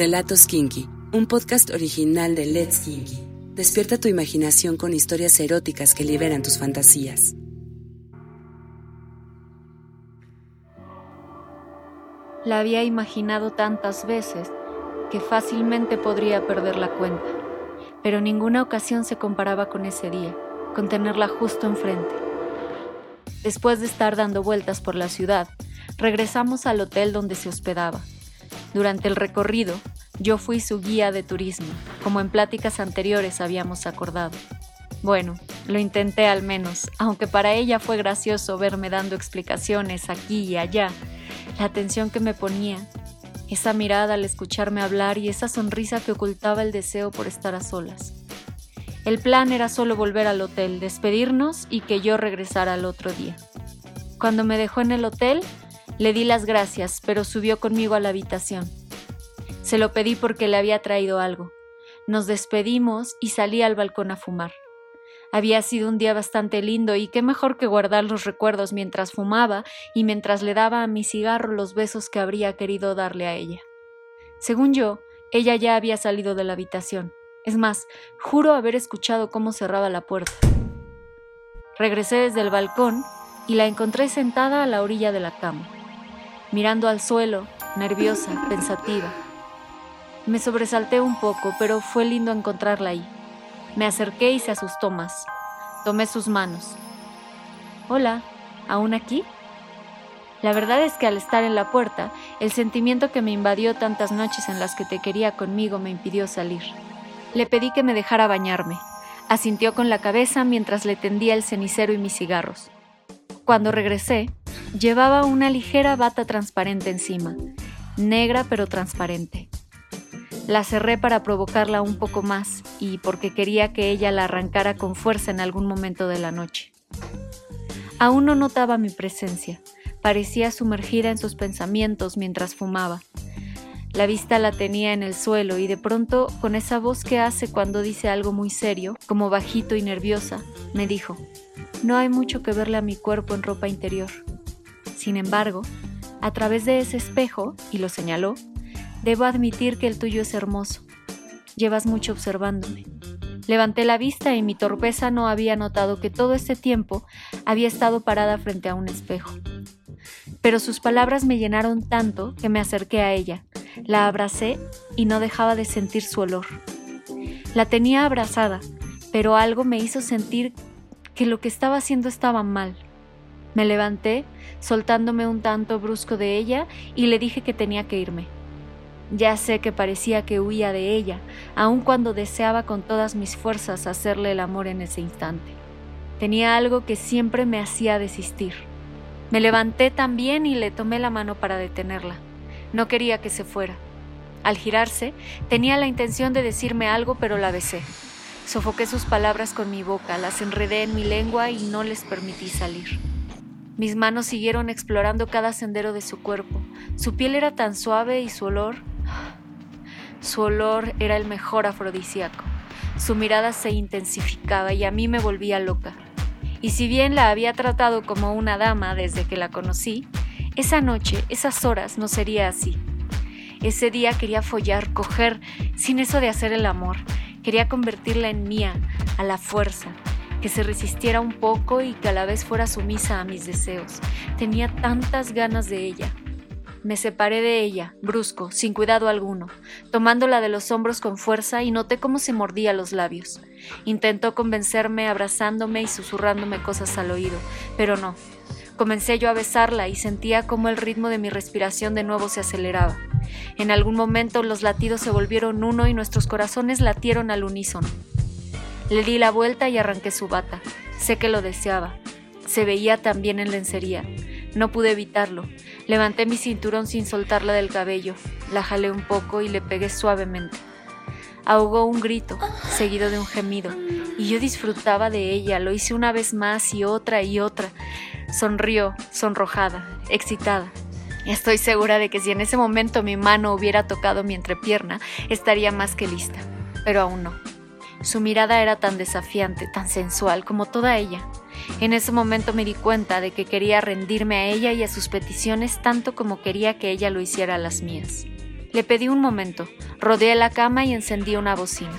Relatos Kinky, un podcast original de Let's Kinky. Despierta tu imaginación con historias eróticas que liberan tus fantasías. La había imaginado tantas veces que fácilmente podría perder la cuenta, pero ninguna ocasión se comparaba con ese día, con tenerla justo enfrente. Después de estar dando vueltas por la ciudad, regresamos al hotel donde se hospedaba. Durante el recorrido, yo fui su guía de turismo, como en pláticas anteriores habíamos acordado. Bueno, lo intenté al menos, aunque para ella fue gracioso verme dando explicaciones aquí y allá, la atención que me ponía, esa mirada al escucharme hablar y esa sonrisa que ocultaba el deseo por estar a solas. El plan era solo volver al hotel, despedirnos y que yo regresara al otro día. Cuando me dejó en el hotel, le di las gracias, pero subió conmigo a la habitación. Se lo pedí porque le había traído algo. Nos despedimos y salí al balcón a fumar. Había sido un día bastante lindo y qué mejor que guardar los recuerdos mientras fumaba y mientras le daba a mi cigarro los besos que habría querido darle a ella. Según yo, ella ya había salido de la habitación. Es más, juro haber escuchado cómo cerraba la puerta. Regresé desde el balcón y la encontré sentada a la orilla de la cama mirando al suelo, nerviosa, pensativa. Me sobresalté un poco, pero fue lindo encontrarla ahí. Me acerqué y se asustó más. Tomé sus manos. Hola, ¿aún aquí? La verdad es que al estar en la puerta, el sentimiento que me invadió tantas noches en las que te quería conmigo me impidió salir. Le pedí que me dejara bañarme. Asintió con la cabeza mientras le tendía el cenicero y mis cigarros. Cuando regresé, Llevaba una ligera bata transparente encima, negra pero transparente. La cerré para provocarla un poco más y porque quería que ella la arrancara con fuerza en algún momento de la noche. Aún no notaba mi presencia, parecía sumergida en sus pensamientos mientras fumaba. La vista la tenía en el suelo y de pronto, con esa voz que hace cuando dice algo muy serio, como bajito y nerviosa, me dijo, no hay mucho que verle a mi cuerpo en ropa interior. Sin embargo, a través de ese espejo, y lo señaló, debo admitir que el tuyo es hermoso. Llevas mucho observándome. Levanté la vista y mi torpeza no había notado que todo este tiempo había estado parada frente a un espejo. Pero sus palabras me llenaron tanto que me acerqué a ella, la abracé y no dejaba de sentir su olor. La tenía abrazada, pero algo me hizo sentir que lo que estaba haciendo estaba mal. Me levanté, soltándome un tanto brusco de ella, y le dije que tenía que irme. Ya sé que parecía que huía de ella, aun cuando deseaba con todas mis fuerzas hacerle el amor en ese instante. Tenía algo que siempre me hacía desistir. Me levanté también y le tomé la mano para detenerla. No quería que se fuera. Al girarse, tenía la intención de decirme algo, pero la besé. Sofoqué sus palabras con mi boca, las enredé en mi lengua y no les permití salir. Mis manos siguieron explorando cada sendero de su cuerpo. Su piel era tan suave y su olor... Su olor era el mejor afrodisíaco. Su mirada se intensificaba y a mí me volvía loca. Y si bien la había tratado como una dama desde que la conocí, esa noche, esas horas, no sería así. Ese día quería follar, coger, sin eso de hacer el amor. Quería convertirla en mía, a la fuerza, que se resistiera un poco y que a la vez fuera sumisa a mis deseos. Tenía tantas ganas de ella. Me separé de ella, brusco, sin cuidado alguno, tomándola de los hombros con fuerza y noté cómo se mordía los labios. Intentó convencerme abrazándome y susurrándome cosas al oído, pero no. Comencé yo a besarla y sentía cómo el ritmo de mi respiración de nuevo se aceleraba. En algún momento los latidos se volvieron uno y nuestros corazones latieron al unísono. Le di la vuelta y arranqué su bata. Sé que lo deseaba. Se veía también en lencería. No pude evitarlo. Levanté mi cinturón sin soltarla del cabello. La jalé un poco y le pegué suavemente. Ahogó un grito, seguido de un gemido, y yo disfrutaba de ella. Lo hice una vez más y otra y otra. Sonrió, sonrojada, excitada. Estoy segura de que si en ese momento mi mano hubiera tocado mi entrepierna, estaría más que lista. Pero aún no. Su mirada era tan desafiante, tan sensual como toda ella. En ese momento me di cuenta de que quería rendirme a ella y a sus peticiones tanto como quería que ella lo hiciera a las mías. Le pedí un momento, rodeé la cama y encendí una bocina.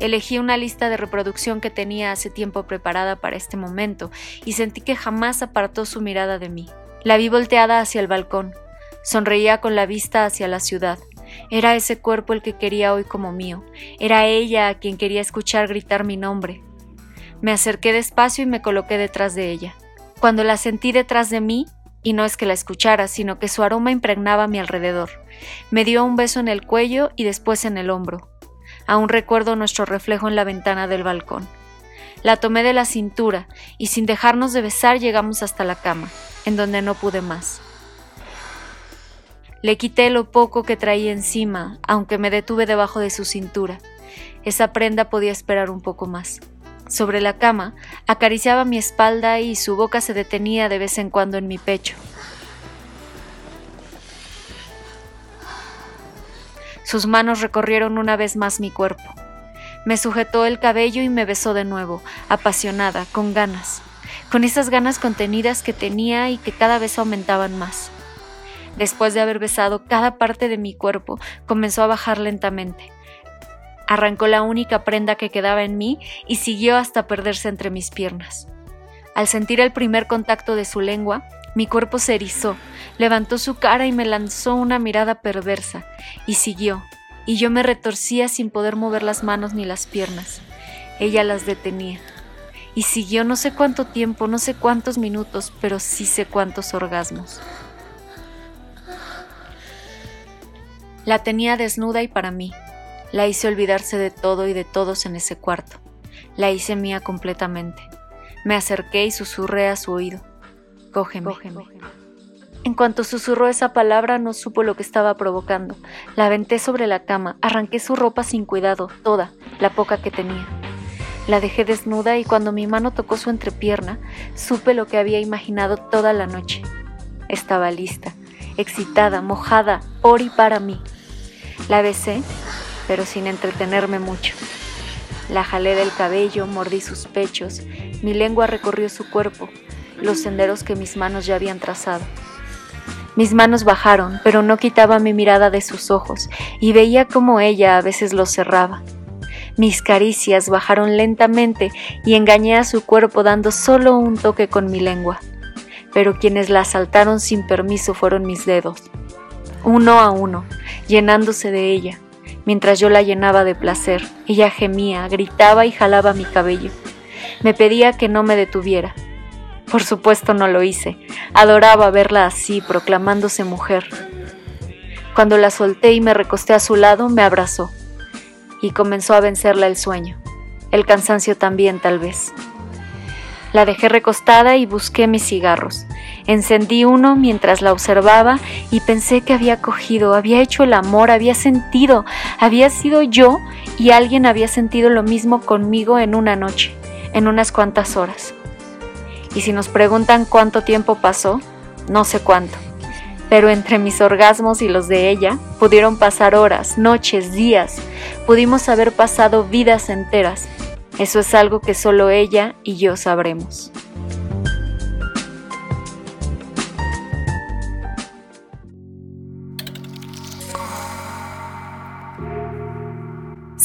Elegí una lista de reproducción que tenía hace tiempo preparada para este momento y sentí que jamás apartó su mirada de mí. La vi volteada hacia el balcón. Sonreía con la vista hacia la ciudad. Era ese cuerpo el que quería hoy como mío. Era ella a quien quería escuchar gritar mi nombre. Me acerqué despacio y me coloqué detrás de ella. Cuando la sentí detrás de mí, y no es que la escuchara, sino que su aroma impregnaba mi alrededor, me dio un beso en el cuello y después en el hombro. Aún recuerdo nuestro reflejo en la ventana del balcón. La tomé de la cintura y sin dejarnos de besar llegamos hasta la cama, en donde no pude más. Le quité lo poco que traía encima, aunque me detuve debajo de su cintura. Esa prenda podía esperar un poco más. Sobre la cama, acariciaba mi espalda y su boca se detenía de vez en cuando en mi pecho. Sus manos recorrieron una vez más mi cuerpo. Me sujetó el cabello y me besó de nuevo, apasionada, con ganas, con esas ganas contenidas que tenía y que cada vez aumentaban más. Después de haber besado cada parte de mi cuerpo, comenzó a bajar lentamente. Arrancó la única prenda que quedaba en mí y siguió hasta perderse entre mis piernas. Al sentir el primer contacto de su lengua, mi cuerpo se erizó, levantó su cara y me lanzó una mirada perversa, y siguió, y yo me retorcía sin poder mover las manos ni las piernas. Ella las detenía. Y siguió no sé cuánto tiempo, no sé cuántos minutos, pero sí sé cuántos orgasmos. La tenía desnuda y para mí. La hice olvidarse de todo y de todos en ese cuarto. La hice mía completamente. Me acerqué y susurré a su oído. Cógeme. En cuanto susurró esa palabra, no supo lo que estaba provocando. La aventé sobre la cama, arranqué su ropa sin cuidado, toda, la poca que tenía. La dejé desnuda y cuando mi mano tocó su entrepierna, supe lo que había imaginado toda la noche. Estaba lista, excitada, mojada, por y para mí. La besé, pero sin entretenerme mucho. La jalé del cabello, mordí sus pechos, mi lengua recorrió su cuerpo, los senderos que mis manos ya habían trazado. Mis manos bajaron, pero no quitaba mi mirada de sus ojos, y veía cómo ella a veces los cerraba. Mis caricias bajaron lentamente y engañé a su cuerpo dando solo un toque con mi lengua. Pero quienes la asaltaron sin permiso fueron mis dedos, uno a uno, llenándose de ella. Mientras yo la llenaba de placer, ella gemía, gritaba y jalaba mi cabello. Me pedía que no me detuviera, por supuesto no lo hice. Adoraba verla así, proclamándose mujer. Cuando la solté y me recosté a su lado, me abrazó. Y comenzó a vencerla el sueño. El cansancio también, tal vez. La dejé recostada y busqué mis cigarros. Encendí uno mientras la observaba y pensé que había cogido, había hecho el amor, había sentido, había sido yo y alguien había sentido lo mismo conmigo en una noche, en unas cuantas horas. Y si nos preguntan cuánto tiempo pasó, no sé cuánto. Pero entre mis orgasmos y los de ella pudieron pasar horas, noches, días. Pudimos haber pasado vidas enteras. Eso es algo que solo ella y yo sabremos.